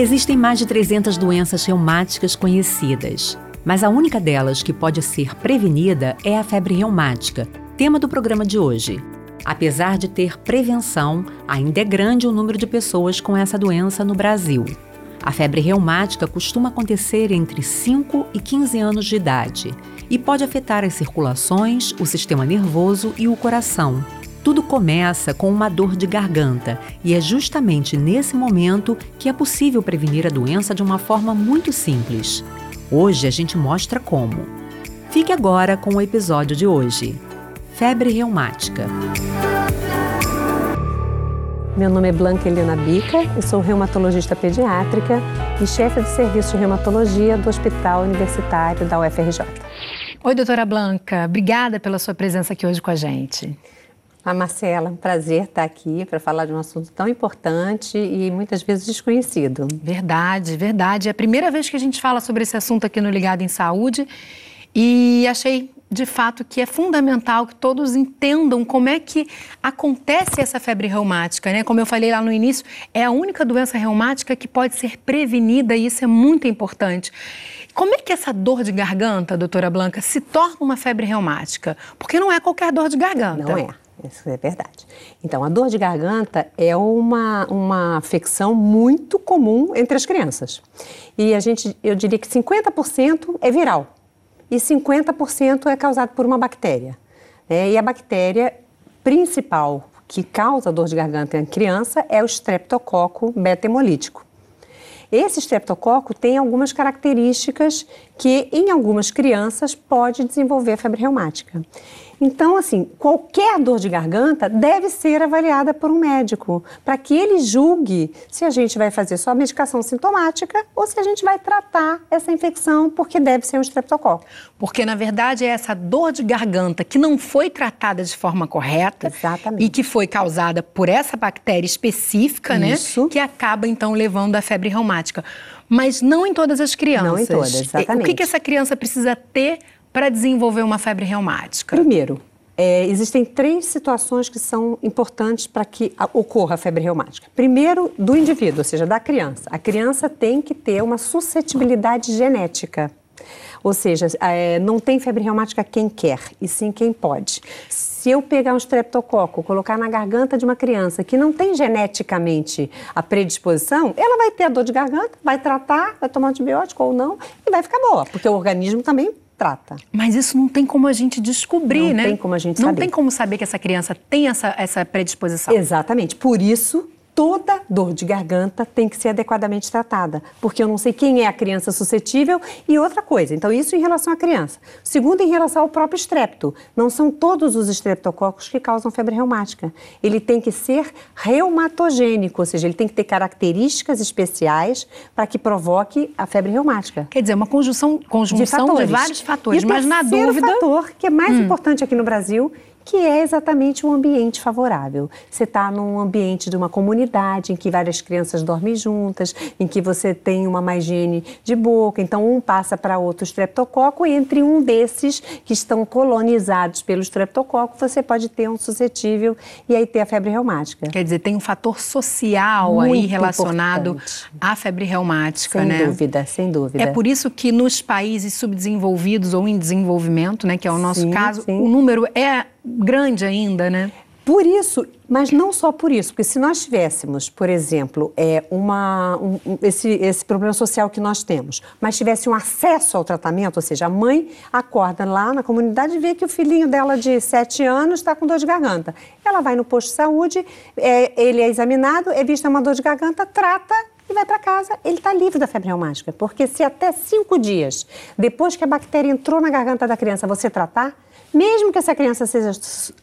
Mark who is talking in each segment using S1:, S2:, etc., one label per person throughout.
S1: Existem mais de 300 doenças reumáticas conhecidas, mas a única delas que pode ser prevenida é a febre reumática, tema do programa de hoje. Apesar de ter prevenção, ainda é grande o número de pessoas com essa doença no Brasil. A febre reumática costuma acontecer entre 5 e 15 anos de idade e pode afetar as circulações, o sistema nervoso e o coração. Tudo começa com uma dor de garganta e é justamente nesse momento que é possível prevenir a doença de uma forma muito simples. Hoje a gente mostra como. Fique agora com o episódio de hoje: Febre reumática.
S2: Meu nome é Blanca Helena Bica, eu sou reumatologista pediátrica e chefe do serviço de reumatologia do Hospital Universitário da UFRJ.
S3: Oi, doutora Blanca, obrigada pela sua presença aqui hoje com a gente.
S2: A Marcela, um prazer estar aqui para falar de um assunto tão importante e muitas vezes desconhecido.
S3: Verdade, verdade. É a primeira vez que a gente fala sobre esse assunto aqui no Ligado em Saúde e achei de fato que é fundamental que todos entendam como é que acontece essa febre reumática, né? Como eu falei lá no início, é a única doença reumática que pode ser prevenida e isso é muito importante. Como é que essa dor de garganta, doutora Blanca, se torna uma febre reumática? Porque não é qualquer dor de garganta.
S2: Não é. Isso é verdade. Então, a dor de garganta é uma, uma afecção muito comum entre as crianças. E a gente, eu diria que 50% é viral e 50% é causado por uma bactéria. Né? E a bactéria principal que causa dor de garganta em criança é o streptococo beta-hemolítico. Esse streptococo tem algumas características que, em algumas crianças, pode desenvolver febre reumática. Então, assim, qualquer dor de garganta deve ser avaliada por um médico, para que ele julgue se a gente vai fazer só medicação sintomática ou se a gente vai tratar essa infecção, porque deve ser um estreptococo.
S3: Porque, na verdade, é essa dor de garganta que não foi tratada de forma correta
S2: Exatamente.
S3: e que foi causada por essa bactéria específica, né,
S2: Isso.
S3: né? Que acaba, então, levando à febre reumática. Mas não em todas as crianças.
S2: Não em todas, exatamente.
S3: O que, que essa criança precisa ter para desenvolver uma febre reumática?
S2: Primeiro, é, existem três situações que são importantes para que ocorra a febre reumática. Primeiro, do indivíduo, ou seja, da criança. A criança tem que ter uma suscetibilidade genética. Ou seja, é, não tem febre reumática quem quer, e sim quem pode. Se eu pegar um streptococo, colocar na garganta de uma criança que não tem geneticamente a predisposição, ela vai ter a dor de garganta, vai tratar, vai tomar antibiótico ou não, e vai ficar boa, porque o organismo também trata.
S3: Mas isso não tem como a gente descobrir,
S2: não
S3: né?
S2: Não tem como a gente
S3: não
S2: saber.
S3: Não tem como saber que essa criança tem essa, essa predisposição.
S2: Exatamente. Por isso toda dor de garganta tem que ser adequadamente tratada, porque eu não sei quem é a criança suscetível e outra coisa. Então, isso em relação à criança. Segundo, em relação ao próprio estrepto. Não são todos os estreptococos que causam febre reumática. Ele tem que ser reumatogênico, ou seja, ele tem que ter características especiais para que provoque a febre reumática.
S3: Quer dizer, uma conjunção, conjunção de, de vários fatores,
S2: e
S3: mas na dúvida.
S2: fator que é mais hum. importante aqui no Brasil que é exatamente um ambiente favorável. Você está num ambiente de uma comunidade em que várias crianças dormem juntas, em que você tem uma má higiene de boca, então um passa para outro streptococo e entre um desses que estão colonizados pelo streptococo, você pode ter um suscetível e aí ter a febre reumática.
S3: Quer dizer, tem um fator social
S2: Muito
S3: aí relacionado
S2: importante.
S3: à febre reumática,
S2: sem
S3: né?
S2: Sem dúvida, sem dúvida.
S3: É por isso que nos países subdesenvolvidos ou em desenvolvimento, né, que é o nosso
S2: sim,
S3: caso,
S2: sim.
S3: o número é grande ainda, né?
S2: Por isso, mas não só por isso, porque se nós tivéssemos, por exemplo, é, uma, um, esse, esse problema social que nós temos, mas tivesse um acesso ao tratamento, ou seja, a mãe acorda lá na comunidade e vê que o filhinho dela de 7 anos está com dor de garganta. Ela vai no posto de saúde, é, ele é examinado, é visto uma dor de garganta, trata e vai para casa, ele está livre da febre reumática. Porque se até cinco dias depois que a bactéria entrou na garganta da criança você tratar, mesmo que essa criança seja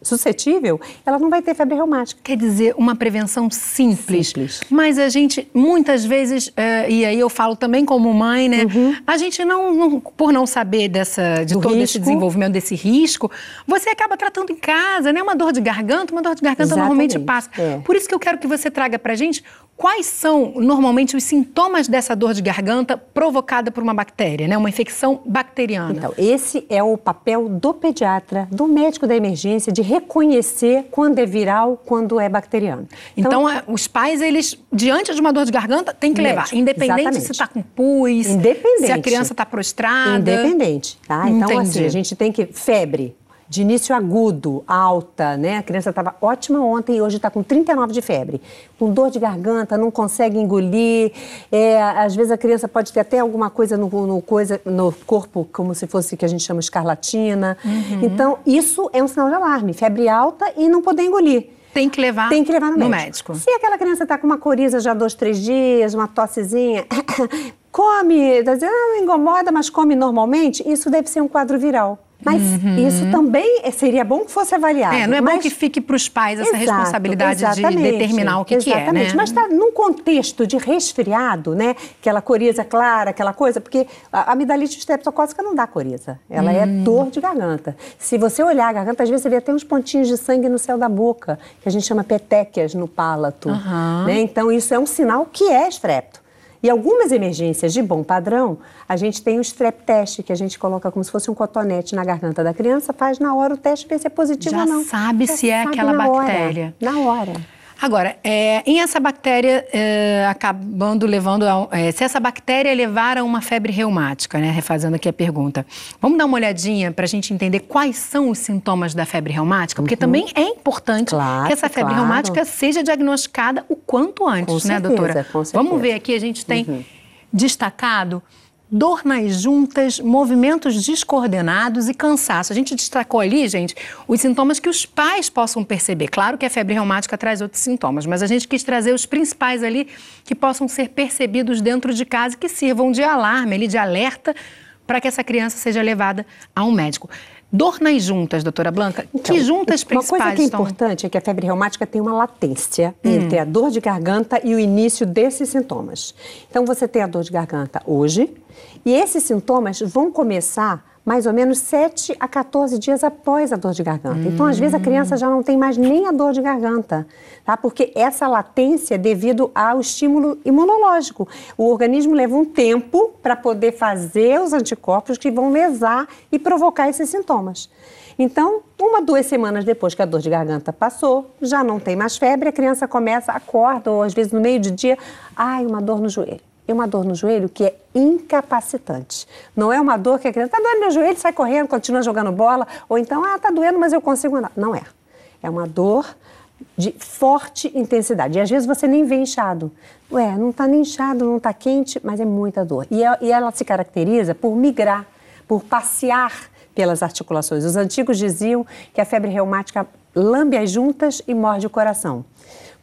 S2: suscetível, ela não vai ter febre reumática.
S3: Quer dizer, uma prevenção simples.
S2: Simples.
S3: Mas a gente, muitas vezes, uh, e aí eu falo também como mãe, né? Uhum. A gente não, não, por não saber dessa, de
S2: Do
S3: todo
S2: risco.
S3: esse desenvolvimento, desse risco, você acaba tratando em casa, né? Uma dor de garganta, uma dor de garganta
S2: Exatamente.
S3: normalmente passa.
S2: É.
S3: Por isso que eu quero que você traga pra gente quais são, normalmente, os sintomas dessa dor de garganta provocada por uma bactéria, né? Uma infecção bacteriana.
S2: Então, esse é o papel do pediatra, do médico da emergência, de reconhecer quando é viral, quando é bacteriano.
S3: Então, então os pais, eles, diante de uma dor de garganta, têm que levar. Médico, independente exatamente. se está com pus, se a criança está prostrada.
S2: Independente, tá? Então, Entendi. assim, a gente tem que... Febre, de início agudo, alta, né? A criança estava ótima ontem e hoje está com 39 de febre, com dor de garganta, não consegue engolir. É, às vezes a criança pode ter até alguma coisa no, no, coisa, no corpo, como se fosse que a gente chama escarlatina. Uhum. Então, isso é um sinal de alarme, febre alta e não poder engolir.
S3: Tem que levar,
S2: Tem que levar no,
S3: no
S2: médico. médico. Se aquela criança está com uma coriza já dois, três dias, uma tossezinha, come, tá dizendo, ah, incomoda, mas come normalmente, isso deve ser um quadro viral. Mas uhum. isso também seria bom que fosse avaliado.
S3: É, não é
S2: mas...
S3: bom que fique para os pais essa Exato, responsabilidade de determinar o que, que é, né?
S2: Mas está num contexto de resfriado, né? Aquela coriza clara, aquela coisa, porque a amidalite estreptocócica não dá coriza. Ela é hum. é dor de garganta. Se você olhar a garganta, às vezes você vê até uns pontinhos de sangue no céu da boca, que a gente chama petequias no palato. Uhum. Né? Então, isso é um sinal que é estrepto. E algumas emergências de bom padrão, a gente tem o strep teste, que a gente coloca como se fosse um cotonete na garganta da criança, faz na hora o teste, vê se é positivo
S3: Já
S2: ou não.
S3: sabe Já se é aquela bactéria.
S2: Hora, na hora.
S3: Agora, é, em essa bactéria é, acabando levando a, é, se essa bactéria levar a uma febre reumática, né? Refazendo aqui a pergunta, vamos dar uma olhadinha para a gente entender quais são os sintomas da febre reumática, porque uhum. também é importante claro, que essa febre claro. reumática seja diagnosticada o quanto antes,
S2: com
S3: né,
S2: certeza,
S3: doutora? Vamos ver aqui, a gente tem uhum. destacado dor nas juntas, movimentos descoordenados e cansaço. A gente destacou ali, gente, os sintomas que os pais possam perceber. Claro que a febre reumática traz outros sintomas, mas a gente quis trazer os principais ali que possam ser percebidos dentro de casa e que sirvam de alarme, ali, de alerta, para que essa criança seja levada a um médico. Dor nas juntas, doutora Blanca. Então, que juntas principais
S2: Uma coisa que é estão... importante é que a febre reumática tem uma latência hum. entre a dor de garganta e o início desses sintomas. Então, você tem a dor de garganta hoje e esses sintomas vão começar mais ou menos 7 a 14 dias após a dor de garganta. Hum. Então, às vezes, a criança já não tem mais nem a dor de garganta, tá? Porque essa latência é devido ao estímulo imunológico. O organismo leva um tempo para poder fazer os anticorpos que vão lesar e provocar esses sintomas. Então, uma, duas semanas depois que a dor de garganta passou, já não tem mais febre, a criança começa, acorda, ou às vezes no meio do dia, ai, uma dor no joelho é uma dor no joelho que é incapacitante. Não é uma dor que a criança está doendo meu joelho, sai correndo, continua jogando bola, ou então, ah, está doendo, mas eu consigo andar. Não é. É uma dor de forte intensidade. E às vezes você nem vê inchado. Ué, não está nem inchado, não está quente, mas é muita dor. E, é, e ela se caracteriza por migrar, por passear pelas articulações. Os antigos diziam que a febre reumática lambe as juntas e morde o coração.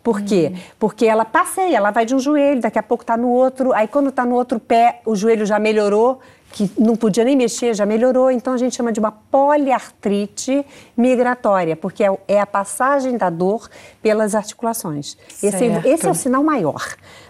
S2: Por quê? Uhum. Porque ela passeia, ela vai de um joelho, daqui a pouco está no outro, aí quando está no outro pé, o joelho já melhorou, que não podia nem mexer, já melhorou. Então a gente chama de uma poliartrite migratória, porque é, é a passagem da dor pelas articulações. Esse, esse, é o sinal maior,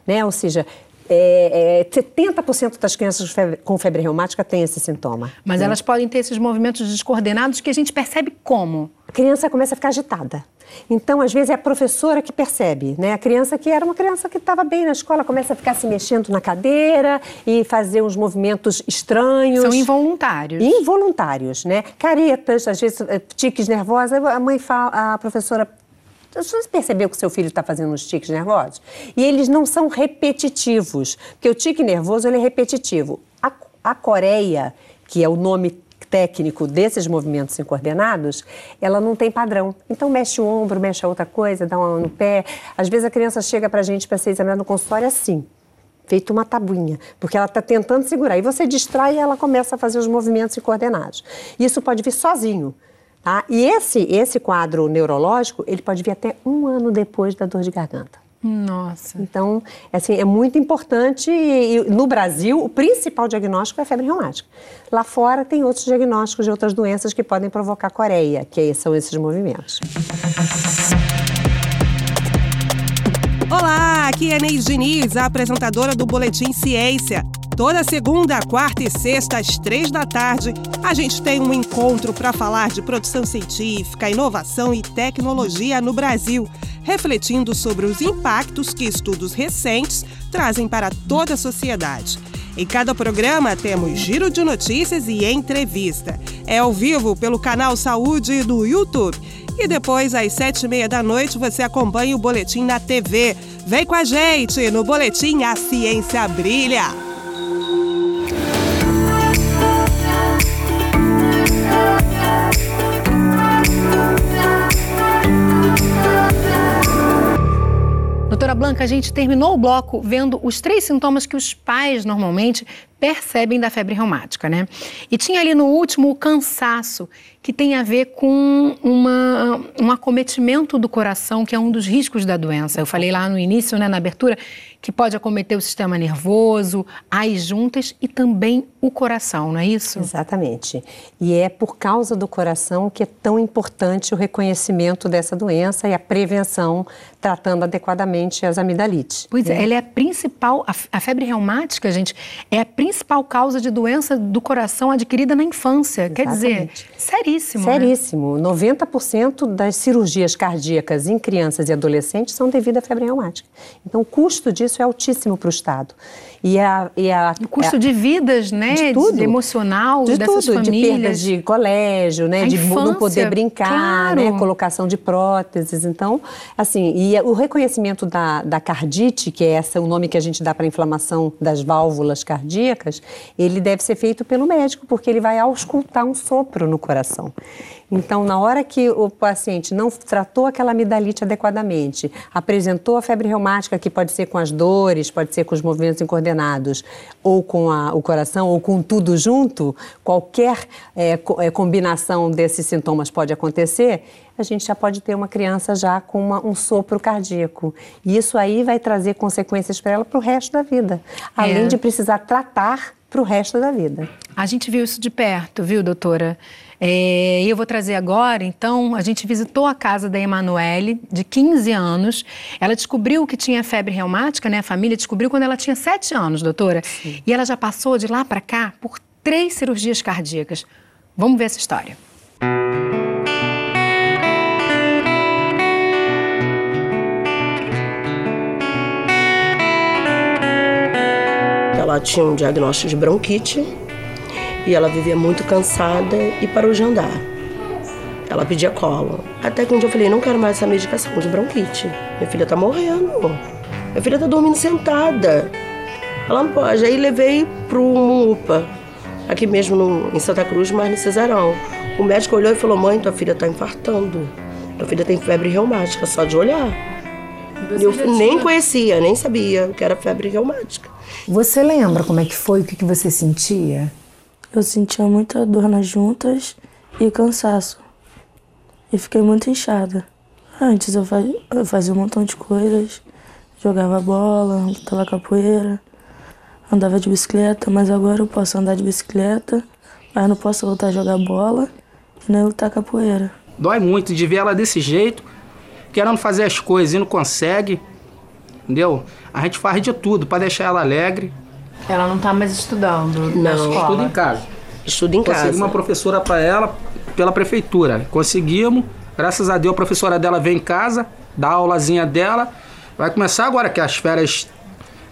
S2: né? Ou seja, é, é, 70% das crianças com febre reumática têm esse sintoma.
S3: Mas né? elas podem ter esses movimentos descoordenados que a gente percebe como?
S2: A criança começa a ficar agitada. Então, às vezes, é a professora que percebe, né? A criança que era uma criança que estava bem na escola começa a ficar se mexendo na cadeira e fazer uns movimentos estranhos.
S3: São involuntários.
S2: Involuntários, né? Caretas, às vezes, eh, tiques nervosos. A mãe fala, a professora você percebeu que seu filho está fazendo uns tiques nervosos? E eles não são repetitivos, porque o tique nervoso ele é repetitivo. A, a Coreia, que é o nome técnico desses movimentos incoordenados, ela não tem padrão. Então mexe o ombro, mexe a outra coisa, dá uma no pé. Às vezes a criança chega para a gente para ser examinada no consultório assim, feito uma tabuinha, porque ela está tentando segurar. E você distrai e ela começa a fazer os movimentos incoordenados. Isso pode vir sozinho. Tá? E esse, esse quadro neurológico, ele pode vir até um ano depois da dor de garganta.
S3: Nossa.
S2: Então, assim, é muito importante. E, e, no Brasil, o principal diagnóstico é a febre reumática. Lá fora, tem outros diagnósticos de outras doenças que podem provocar coreia, que são esses movimentos.
S4: Olá, aqui é Neide Diniz, a apresentadora do Boletim Ciência. Toda segunda, quarta e sexta, às três da tarde, a gente tem um encontro para falar de produção científica, inovação e tecnologia no Brasil, refletindo sobre os impactos que estudos recentes trazem para toda a sociedade. Em cada programa temos giro de notícias e entrevista. É ao vivo pelo canal Saúde do YouTube. E depois, às sete e meia da noite, você acompanha o Boletim na TV. Vem com a gente no Boletim A Ciência Brilha.
S3: Doutora Blanca, a gente terminou o bloco vendo os três sintomas que os pais normalmente percebem da febre reumática, né? E tinha ali no último o cansaço, que tem a ver com uma, um acometimento do coração, que é um dos riscos da doença. Eu falei lá no início, né, na abertura, que pode acometer o sistema nervoso, as juntas e também o coração, não é isso?
S2: Exatamente. E é por causa do coração que é tão importante o reconhecimento dessa doença e a prevenção, tratando adequadamente as amidalites.
S3: Pois é, né? ela é a principal, a, a febre reumática, gente, é a principal causa de doença do coração adquirida na infância. Exatamente. Quer dizer, seríssimo.
S2: Né? Seríssimo. Né? 90% das cirurgias cardíacas em crianças e adolescentes são devido à febre reumática. Então, o custo disso é altíssimo para o Estado.
S3: E, a, e a, o custo a, de vidas, né?
S2: De tudo.
S3: De emocional
S2: de
S3: dessas
S2: tudo,
S3: famílias.
S2: De perdas de colégio, né? A de infância, não poder brincar,
S3: claro.
S2: né? Colocação de próteses. Então, assim, e o reconhecimento da, da cardite, que é essa, o nome que a gente dá para a inflamação das válvulas cardíacas, ele deve ser feito pelo médico, porque ele vai auscultar um sopro no coração. Então, na hora que o paciente não tratou aquela amidalite adequadamente, apresentou a febre reumática, que pode ser com as dores, pode ser com os movimentos incoordenados, ou com a, o coração, ou com tudo junto, qualquer é, é, combinação desses sintomas pode acontecer, a gente já pode ter uma criança já com uma, um sopro cardíaco. E isso aí vai trazer consequências para ela para o resto da vida, além é. de precisar tratar para o resto da vida.
S3: A gente viu isso de perto, viu, doutora? É, eu vou trazer agora, então, a gente visitou a casa da Emanuele, de 15 anos. Ela descobriu que tinha febre reumática, né? A família descobriu quando ela tinha 7 anos, doutora. Sim. E ela já passou de lá para cá por três cirurgias cardíacas. Vamos ver essa história.
S5: Ela tinha um diagnóstico de bronquite e ela vivia muito cansada e parou de andar. Ela pedia colo. Até que um dia eu falei, não quero mais essa medicação de bronquite. Minha filha tá morrendo. Minha filha tá dormindo sentada. Ela não pode. Aí levei pro UPA, aqui mesmo no, em Santa Cruz, mas no Cesarão. O médico olhou e falou, mãe, tua filha tá infartando. Tua filha tem febre reumática, só de olhar. Eu nem conhecia, nem sabia que era febre reumática.
S6: Você lembra como é que foi, o que, que você sentia?
S7: Eu sentia muita dor nas juntas e cansaço. E fiquei muito inchada. Antes eu fazia, um montão de coisas. Jogava bola, lutava capoeira, andava de bicicleta, mas agora eu posso andar de bicicleta, mas não posso voltar a jogar bola e nem lutar capoeira.
S8: Dói muito de ver ela desse jeito, querendo fazer as coisas e não consegue, entendeu? A gente faz de tudo para deixar ela alegre,
S3: ela não está mais estudando
S5: não, na
S3: escola?
S8: Estuda em casa.
S5: Estuda em
S8: casa.
S5: Consegui
S8: uma professora para ela pela prefeitura. Conseguimos. Graças a Deus a professora dela vem em casa, dá a aulazinha dela. Vai começar agora que as férias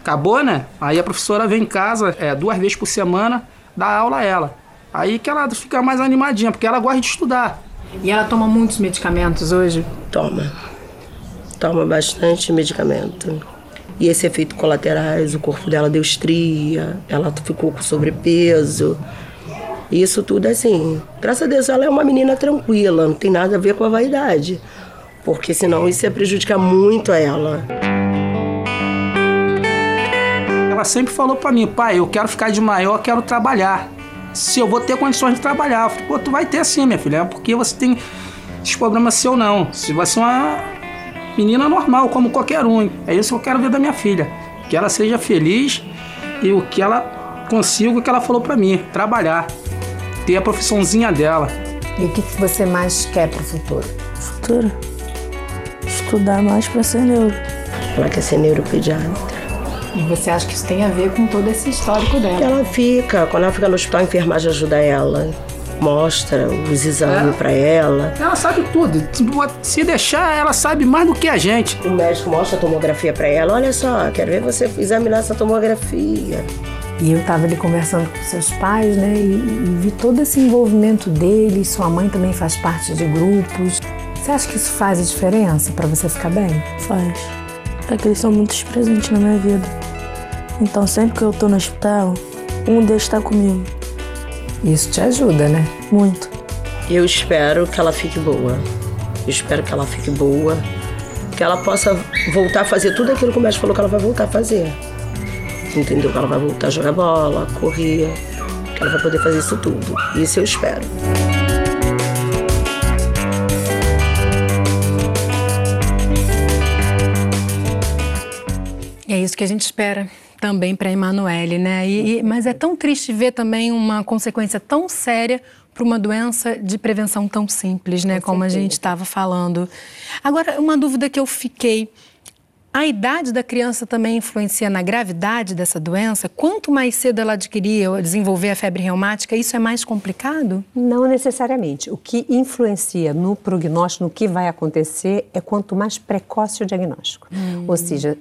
S8: acabou, né? Aí a professora vem em casa é, duas vezes por semana, dá aula a ela. Aí que ela fica mais animadinha, porque ela gosta de estudar.
S3: E ela toma muitos medicamentos hoje?
S5: Toma. Toma bastante medicamento. E esse efeito colaterais, o corpo dela deu estria, ela ficou com sobrepeso. Isso tudo assim. Graças a Deus ela é uma menina tranquila, não tem nada a ver com a vaidade. Porque senão isso ia prejudicar muito a ela.
S8: Ela sempre falou para mim, pai, eu quero ficar de maior, quero trabalhar. Se eu vou ter condições de trabalhar, eu falei, pô, tu vai ter sim, minha filha, porque você tem esses problemas seu não. Se você é uma menina normal, como qualquer um. É isso que eu quero ver da minha filha. Que ela seja feliz e o que ela consiga, o que ela falou para mim, trabalhar, ter a profissãozinha dela.
S6: E o que você mais quer pro futuro?
S7: Futuro? Estudar mais para ser neuro.
S5: Ela quer ser neuropediatra.
S3: E você acha que isso tem a ver com todo esse histórico dela?
S5: Ela fica, quando ela fica no hospital, a enfermagem ajuda ela, mostra os exames é. para ela.
S8: Ela sabe tudo. Se deixar, ela sabe mais do que a gente.
S5: O médico mostra a tomografia para ela. Olha só, quero ver você examinar essa tomografia.
S6: E eu estava ali conversando com seus pais, né? E, e vi todo esse envolvimento deles. Sua mãe também faz parte de grupos. Você acha que isso faz a diferença para você ficar bem?
S7: Faz. É que eles são muito presentes na minha vida. Então, sempre que eu tô no hospital, um deles está comigo.
S6: Isso te ajuda, né?
S7: Muito.
S5: Eu espero que ela fique boa. Eu espero que ela fique boa. Que ela possa voltar a fazer tudo aquilo que o médico falou que ela vai voltar a fazer entendeu? Que ela vai voltar a jogar bola, correr, que ela vai poder fazer isso tudo. Isso eu espero.
S3: É isso que a gente espera também para a Emanuele, né? E, e, mas é tão triste ver também uma consequência tão séria para uma doença de prevenção tão simples, né? Com Como a gente estava falando. Agora, uma dúvida que eu fiquei. A idade da criança também influencia na gravidade dessa doença? Quanto mais cedo ela adquirir ou desenvolver a febre reumática, isso é mais complicado?
S2: Não necessariamente. O que influencia no prognóstico, no que vai acontecer, é quanto mais precoce o diagnóstico. Hum. Ou seja,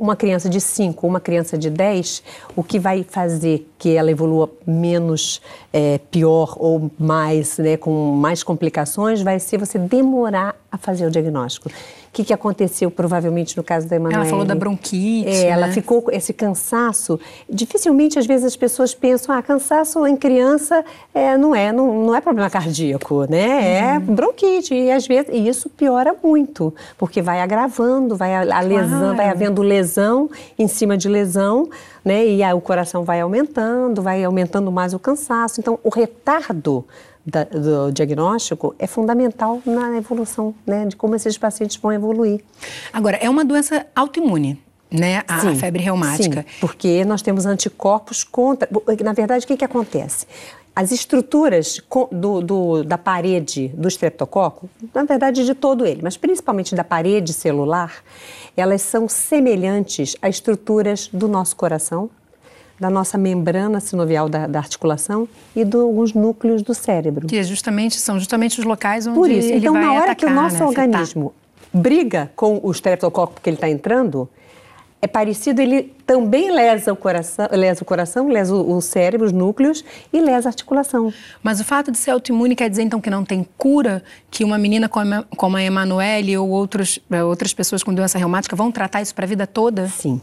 S2: uma criança de 5 ou uma criança de 10, o que vai fazer que ela evolua menos é, pior ou mais, né, com mais complicações, vai ser você demorar a fazer o diagnóstico. O que, que aconteceu provavelmente no caso da Emanuele?
S3: Ela falou da bronquite.
S2: É,
S3: né?
S2: ela ficou com esse cansaço. Dificilmente, às vezes, as pessoas pensam, ah, cansaço em criança é, não, é, não, não é problema cardíaco, né? É uhum. bronquite. E às vezes e isso piora muito, porque vai agravando, vai a, a lesão, vai havendo lesão em cima de lesão, né? E aí o coração vai aumentando, vai aumentando mais o cansaço. Então, o retardo da, do diagnóstico é fundamental na evolução, né, de como esses pacientes vão evoluir.
S3: Agora, é uma doença autoimune, né, a, sim, febre reumática.
S2: Sim, porque nós temos anticorpos contra. Na verdade, o que, que acontece? As estruturas do, do, da parede do estreptococo, na verdade de todo ele, mas principalmente da parede celular, elas são semelhantes a estruturas do nosso coração, da nossa membrana sinovial da, da articulação e de alguns núcleos do cérebro.
S3: Que é justamente, são justamente os locais onde
S2: Por isso,
S3: ele
S2: então
S3: vai
S2: na hora
S3: atacar,
S2: que o nosso
S3: né,
S2: organismo briga com o estreptococo porque ele está entrando, é parecido, ele também lesa o coração, lesa o coração, lesa o, cérebro, os núcleos e lesa a articulação.
S3: Mas o fato de ser autoimune quer dizer então que não tem cura, que uma menina como a Emanuele ou outros, eh, outras pessoas com doença reumática vão tratar isso para a vida toda?
S2: Sim.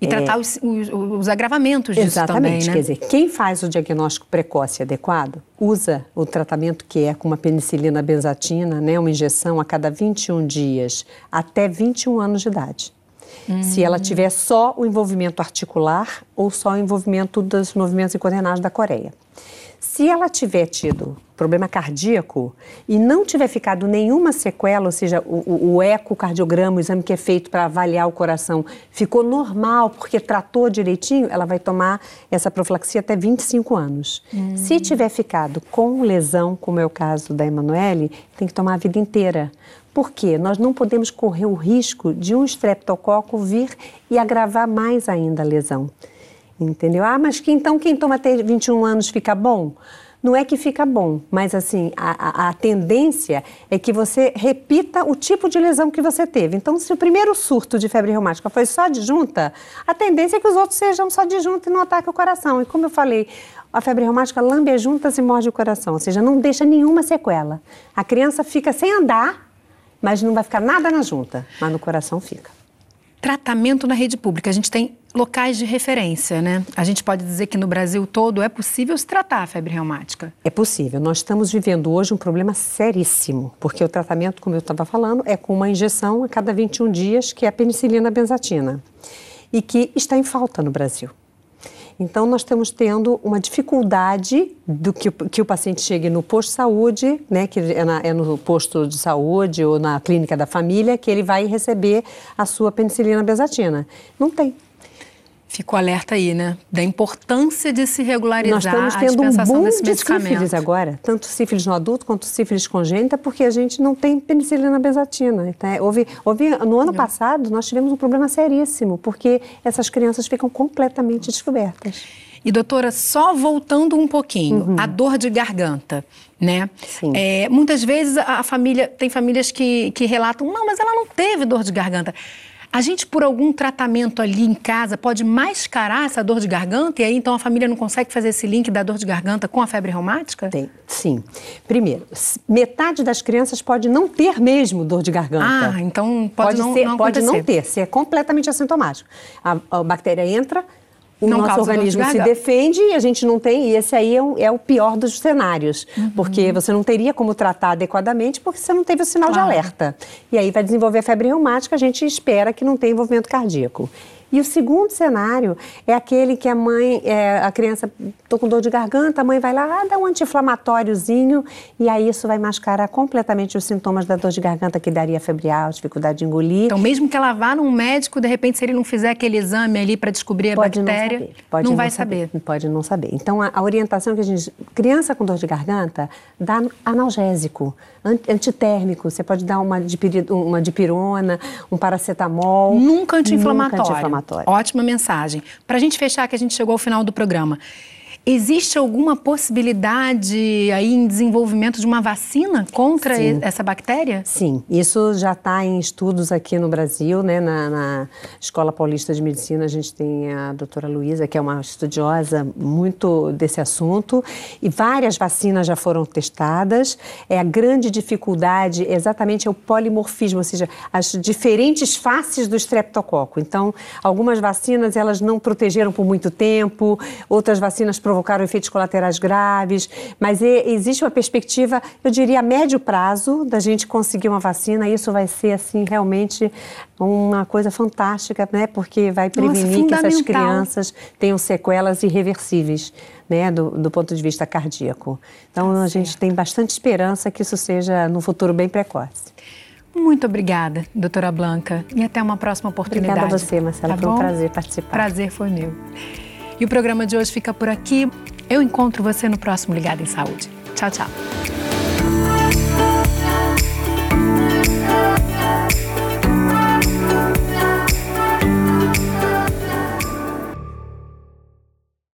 S3: E tratar é, os, os, os, agravamentos disso
S2: exatamente,
S3: também, né?
S2: Quer dizer, quem faz o diagnóstico precoce adequado usa o tratamento que é com uma penicilina benzatina, né, uma injeção a cada 21 dias, até 21 anos de idade. Hum. Se ela tiver só o envolvimento articular ou só o envolvimento dos movimentos incoordenados da Coreia. Se ela tiver tido problema cardíaco e não tiver ficado nenhuma sequela, ou seja, o, o ecocardiograma, o exame que é feito para avaliar o coração, ficou normal porque tratou direitinho, ela vai tomar essa profilaxia até 25 anos. Hum. Se tiver ficado com lesão, como é o caso da Emanuele, tem que tomar a vida inteira. Por quê? Nós não podemos correr o risco de um estreptococo vir e agravar mais ainda a lesão. Entendeu? Ah, mas que, então quem toma até 21 anos fica bom? Não é que fica bom, mas assim, a, a, a, tendência é que você repita o tipo de lesão que você teve. Então, se o primeiro surto de febre reumática foi só de junta, a tendência é que os outros sejam só de junta e não ataque o coração. E como eu falei, a febre reumática lambe as juntas e morde o coração, ou seja, não deixa nenhuma sequela. A criança fica sem andar, mas não vai ficar nada na junta, mas no coração fica
S3: tratamento na rede pública. A gente tem locais de referência, né? A gente pode dizer que no Brasil todo é possível se tratar a febre reumática.
S2: É possível. Nós estamos vivendo hoje um problema seríssimo, porque o tratamento, como eu estava falando, é com uma injeção a cada 21 dias, que é a penicilina benzatina, e que está em falta no Brasil. Então, nós estamos tendo uma dificuldade do que, que o paciente chegue no posto de saúde, né, que é, na, é, no posto de saúde ou na clínica da família, que ele vai receber a sua penicilina bezatina. Não tem.
S3: Ficou alerta aí, né? Da importância de se regularizar
S2: Nós estamos
S3: a
S2: tendo um boom
S3: desse
S2: de
S3: medicamento.
S2: sífilis agora, tanto sífilis no adulto quanto sífilis congênita, porque a gente não tem penicilina besatina. Então, é, houve, houve, no ano passado, nós tivemos um problema seríssimo, porque essas crianças ficam completamente descobertas.
S3: E doutora, só voltando um pouquinho, a dor de garganta, né?
S2: Uhum. Sim.
S3: É, muitas vezes a a família, tem famílias que, que relatam, não, mas ela não teve dor de garganta. A gente, por algum tratamento ali em casa, pode mascarar essa dor de garganta e aí então a família não consegue fazer esse link da dor de garganta com a febre reumática?
S2: Tem, sim. Primeiro, metade das crianças pode não ter mesmo dor de garganta.
S3: Ah, então pode não-
S2: ser,
S3: não
S2: pode não ter, se é completamente assintomático. A, a bactéria entra, o
S3: Não
S2: nosso
S3: de
S2: organismo se defende e a gente não tem, e esse aí é o, é o pior dos cenários,
S3: Uhum.
S2: porque você não teria como tratar adequadamente porque você não teve o sinal
S3: Claro.
S2: de alerta. E aí vai desenvolver febre reumática, a gente espera que não tenha envolvimento cardíaco. E o segundo cenário é aquele que a mãe, é, a criança, tô com dor de garganta, a mãe vai lá, ah, dá um anti-inflamatóriozio, e aí isso vai mascarar completamente os sintomas da dor de garganta que daria febreal, dificuldade de engolir.
S3: Então, mesmo que ela vá num médico, de repente, se ele não fizer aquele exame ali para descobrir a
S2: Pode
S3: bactéria,
S2: não saber. Pode
S3: vai saber.
S2: Pode não saber. Então, a, a orientação que a gente... Criança com dor de garganta, dá analgésico, an- antitérmico. Você pode dar uma dipirona, um paracetamol.
S3: Nunca anti-inflamatório.
S2: Nunca anti-inflamatório.
S3: Ótima mensagem. Para a gente fechar, que a gente chegou ao final do programa. Existe alguma possibilidade aí em desenvolvimento de uma vacina contra
S2: Sim.
S3: essa bactéria?
S2: Sim, isso já está em estudos aqui no Brasil, né? Na, na Escola Paulista de Medicina, a gente tem a doutora Luísa, que é uma estudiosa muito desse assunto, e várias vacinas já foram testadas. É a grande dificuldade exatamente é o polimorfismo, ou seja, as diferentes faces do estreptococo. Então, algumas vacinas elas não protegeram por muito tempo, outras vacinas provocaram efeitos colaterais graves, mas existe uma perspectiva, eu diria, a médio prazo da gente conseguir uma vacina. Isso vai ser, assim, realmente uma coisa fantástica, né? Porque vai prevenir que essas crianças tenham sequelas irreversíveis, né? Do, do ponto de vista cardíaco. Então, a gente tem bastante esperança que isso seja no futuro bem precoce.
S3: Muito obrigada, doutora Blanca. E até uma próxima oportunidade.
S2: Obrigada a você, Marcela.
S3: Tá
S2: Foi um prazer participar.
S3: Prazer foi meu. E o programa de hoje fica por aqui. Eu encontro você no próximo Ligado em Saúde. Tchau, tchau.